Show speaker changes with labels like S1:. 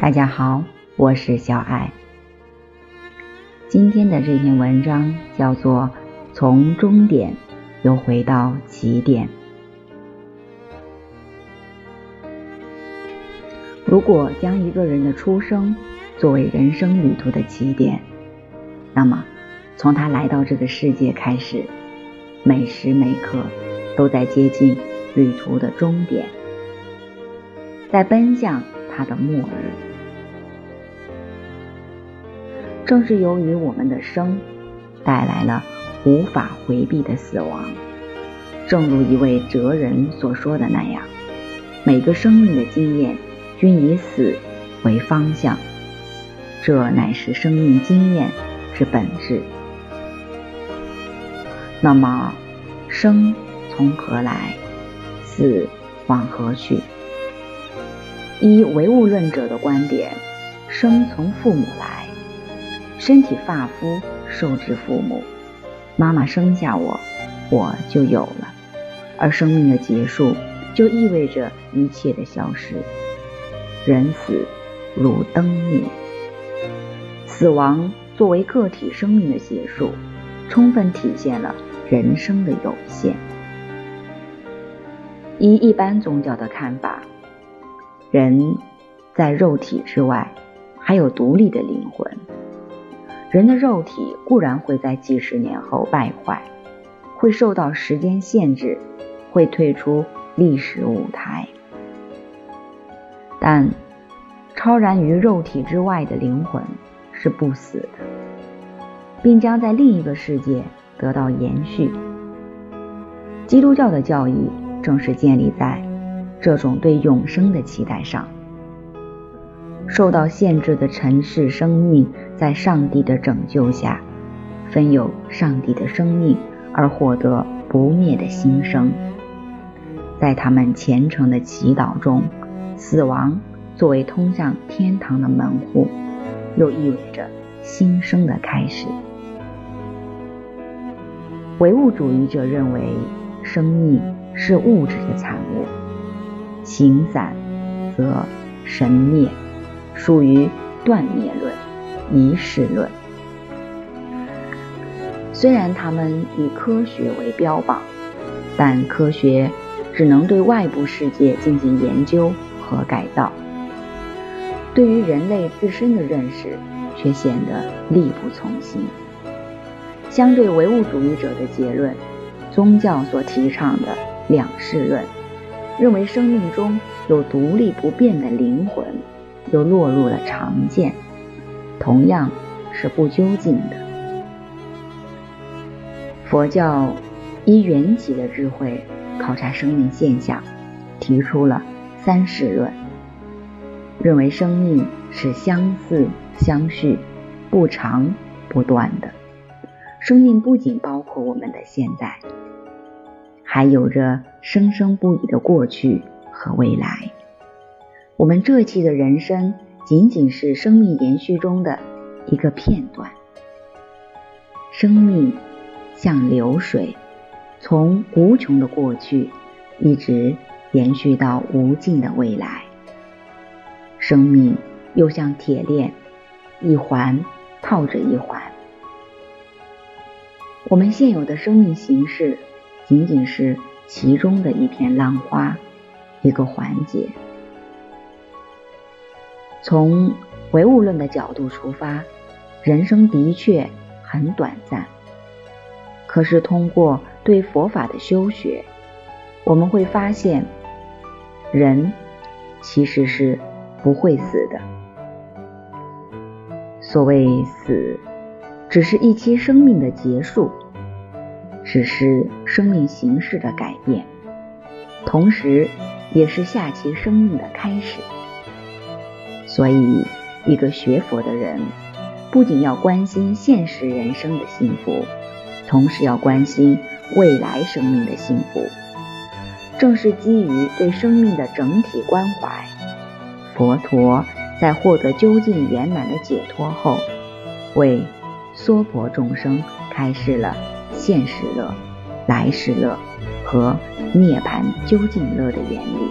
S1: 大家好，我是小爱。今天的这篇文章叫做《从终点又回到起点》。如果将一个人的出生作为人生旅途的起点，那么从他来到这个世界开始，每时每刻都在接近旅途的终点，在奔向他的末日。正是由于我们的生，带来了无法回避的死亡。正如一位哲人所说的那样，每个生命的经验均以死为方向，这乃是生命经验之本质。那么，生从何来？死往何去？依唯物论者的观点，生从父母来。身体发肤受之父母，妈妈生下我，我就有了。而生命的结束，就意味着一切的消失。人死如灯灭，死亡作为个体生命的结束，充分体现了人生的有限。依一般宗教的看法，人在肉体之外，还有独立的灵魂。人的肉体固然会在几十年后败坏，会受到时间限制，会退出历史舞台，但超然于肉体之外的灵魂是不死的，并将在另一个世界得到延续。基督教的教义正是建立在这种对永生的期待上。受到限制的尘世生命，在上帝的拯救下，分有上帝的生命，而获得不灭的新生。在他们虔诚的祈祷中，死亡作为通向天堂的门户，又意味着新生的开始。唯物主义者认为，生命是物质的产物，形散则神灭。属于断灭论、遗失论。虽然他们以科学为标榜，但科学只能对外部世界进行研究和改造，对于人类自身的认识却显得力不从心。相对唯物主义者的结论，宗教所提倡的两世论，认为生命中有独立不变的灵魂。又落入了常见，同样是不究竟的。佛教依缘起的智慧考察生命现象，提出了三世论，认为生命是相似相续、不长不断的。生命不仅包括我们的现在，还有着生生不已的过去和未来。我们这期的人生仅仅是生命延续中的一个片段。生命像流水，从无穷的过去一直延续到无尽的未来。生命又像铁链，一环套着一环。我们现有的生命形式仅仅是其中的一片浪花，一个环节。从唯物论的角度出发，人生的确很短暂。可是通过对佛法的修学，我们会发现，人其实是不会死的。所谓死，只是一期生命的结束，只是生命形式的改变，同时也是下期生命的开始。所以，一个学佛的人，不仅要关心现实人生的幸福，同时要关心未来生命的幸福。正是基于对生命的整体关怀，佛陀在获得究竟圆满的解脱后，为娑婆众生开示了现世乐、来世乐和涅槃究竟乐的原理。